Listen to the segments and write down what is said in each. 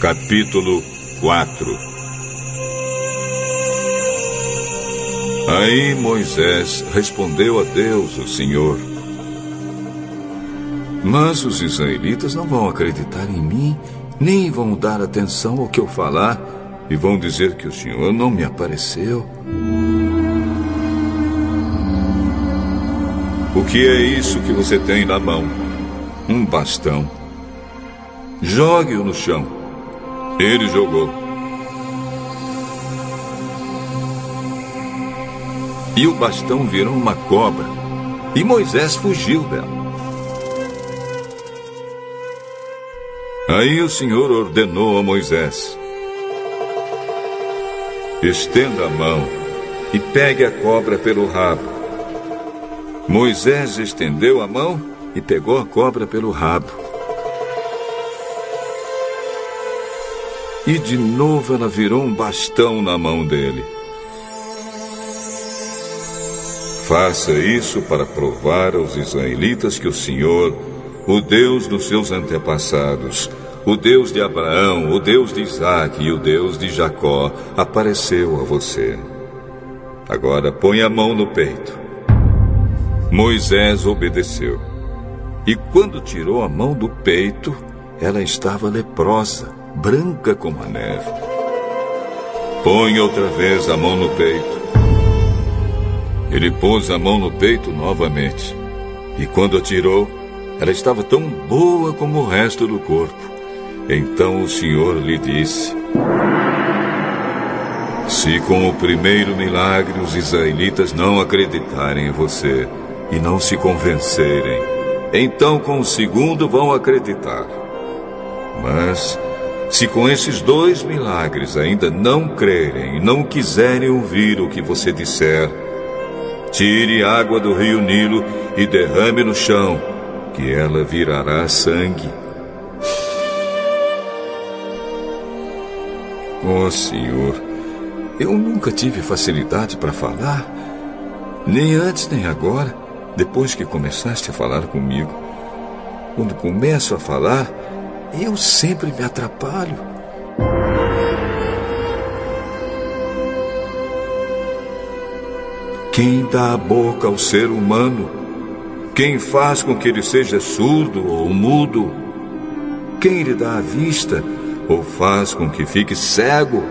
Capítulo 4 Aí Moisés respondeu a Deus, o Senhor. Mas os israelitas não vão acreditar em mim, nem vão dar atenção ao que eu falar, e vão dizer que o Senhor não me apareceu. O que é isso que você tem na mão? Um bastão. Jogue-o no chão. Ele jogou. E o bastão virou uma cobra. E Moisés fugiu dela. Aí o Senhor ordenou a Moisés: Estenda a mão e pegue a cobra pelo rabo. Moisés estendeu a mão e pegou a cobra pelo rabo. E de novo ela virou um bastão na mão dele. Faça isso para provar aos israelitas que o Senhor, o Deus dos seus antepassados, o Deus de Abraão, o Deus de Isaac e o Deus de Jacó apareceu a você. Agora põe a mão no peito. Moisés obedeceu. E quando tirou a mão do peito, ela estava leprosa, branca como a neve. Põe outra vez a mão no peito. Ele pôs a mão no peito novamente. E quando a tirou, ela estava tão boa como o resto do corpo. Então o Senhor lhe disse: Se com o primeiro milagre os israelitas não acreditarem em você e não se convencerem, então com o segundo vão acreditar. Mas se com esses dois milagres ainda não crerem e não quiserem ouvir o que você disser, tire água do rio Nilo e derrame no chão, que ela virará sangue. Oh, Senhor, eu nunca tive facilidade para falar, nem antes nem agora, depois que começaste a falar comigo. Quando começo a falar, eu sempre me atrapalho. Quem dá a boca ao ser humano? Quem faz com que ele seja surdo ou mudo? Quem lhe dá a vista? ou faz com que fique cego?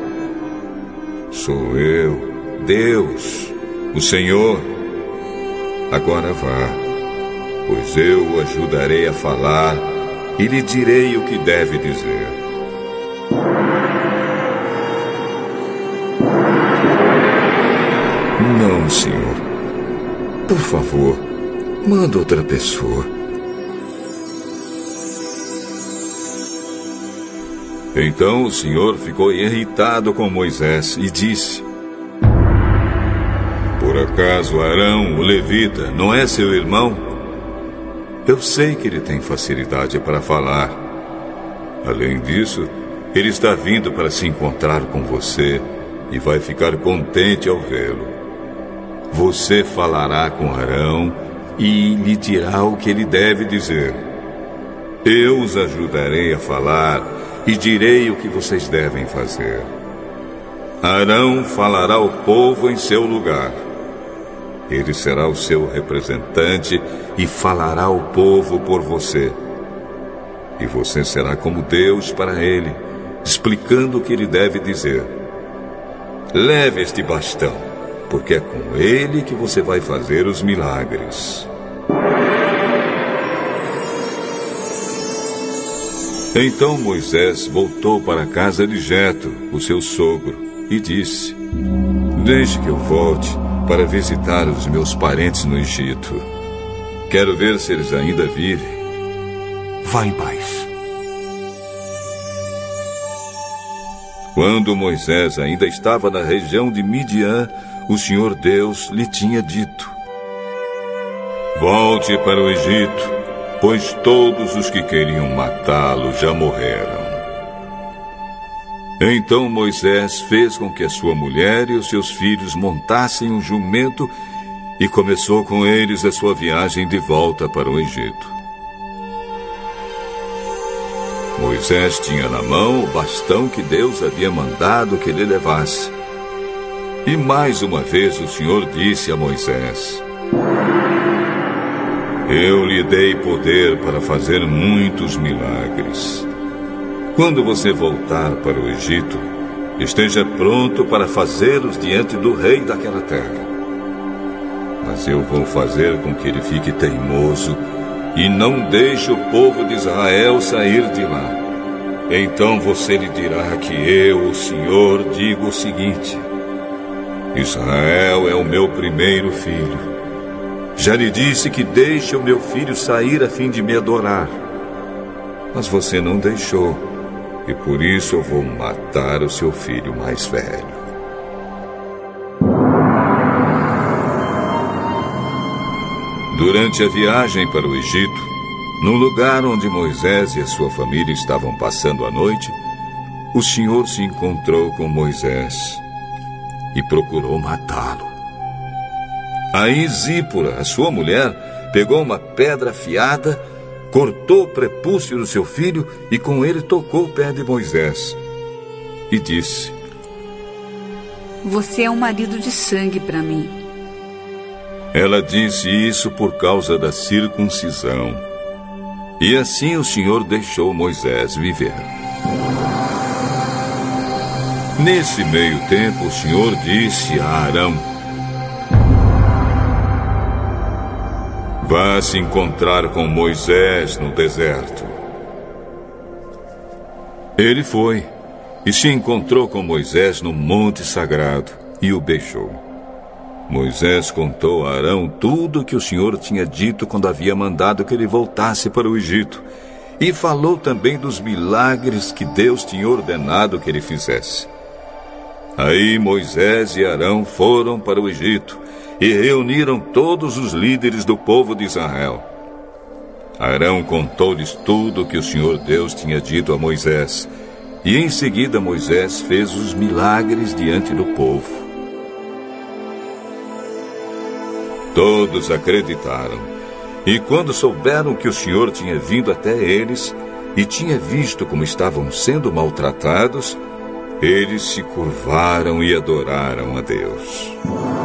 Sou eu, Deus, o Senhor. Agora vá, pois eu o ajudarei a falar e lhe direi o que deve dizer. Não, senhor. Por favor, manda outra pessoa. Então o Senhor ficou irritado com Moisés e disse: acaso Arão, o levita, não é seu irmão? Eu sei que ele tem facilidade para falar. Além disso, ele está vindo para se encontrar com você e vai ficar contente ao vê-lo. Você falará com Arão e lhe dirá o que ele deve dizer. Eu os ajudarei a falar e direi o que vocês devem fazer. Arão falará ao povo em seu lugar. Ele será o seu representante e falará ao povo por você. E você será como Deus para ele, explicando o que ele deve dizer. Leve este bastão, porque é com ele que você vai fazer os milagres. Então Moisés voltou para a casa de Jetro, o seu sogro, e disse: Deixe que eu volte para visitar os meus parentes no Egito. Quero ver se eles ainda vivem. Vá em paz. Quando Moisés ainda estava na região de Midian, o Senhor Deus lhe tinha dito: Volte para o Egito pois todos os que queriam matá-lo já morreram. Então Moisés fez com que a sua mulher e os seus filhos montassem um jumento e começou com eles a sua viagem de volta para o Egito. Moisés tinha na mão o bastão que Deus havia mandado que ele levasse. E mais uma vez o Senhor disse a Moisés: Eu lhe dei poder para fazer muitos milagres. Quando você voltar para o Egito, esteja pronto para fazê-los diante do rei daquela terra. Mas eu vou fazer com que ele fique teimoso e não deixe o povo de Israel sair de lá. Então você lhe dirá que eu, o Senhor, digo o seguinte: Israel é o meu primeiro filho. Já lhe disse que deixe o meu filho sair a fim de me adorar. Mas você não deixou e por isso eu vou matar o seu filho mais velho. Durante a viagem para o Egito, no lugar onde Moisés e a sua família estavam passando a noite, o Senhor se encontrou com Moisés e procurou matá-lo. Aí Zípora, a sua mulher, pegou uma pedra afiada cortou o prepúcio do seu filho e com ele tocou o pé de Moisés. E disse: Você é um marido de sangue para mim. Ela disse isso por causa da circuncisão. E assim o Senhor deixou Moisés viver. Nesse meio tempo, o Senhor disse a Arão: Vá se encontrar com Moisés no deserto. Ele foi e se encontrou com Moisés no monte sagrado e o beijou. Moisés contou a Arão tudo o que o Senhor tinha dito quando havia mandado que ele voltasse para o Egito. E falou também dos milagres que Deus tinha ordenado que ele fizesse. Aí Moisés e Arão foram para o Egito e reuniram todos os líderes do povo de Israel. Arão contou-lhes tudo o que o Senhor Deus tinha dito a Moisés, e em seguida Moisés fez os milagres diante do povo. Todos acreditaram, e quando souberam que o Senhor tinha vindo até eles e tinha visto como estavam sendo maltratados, eles se curvaram e adoraram a Deus.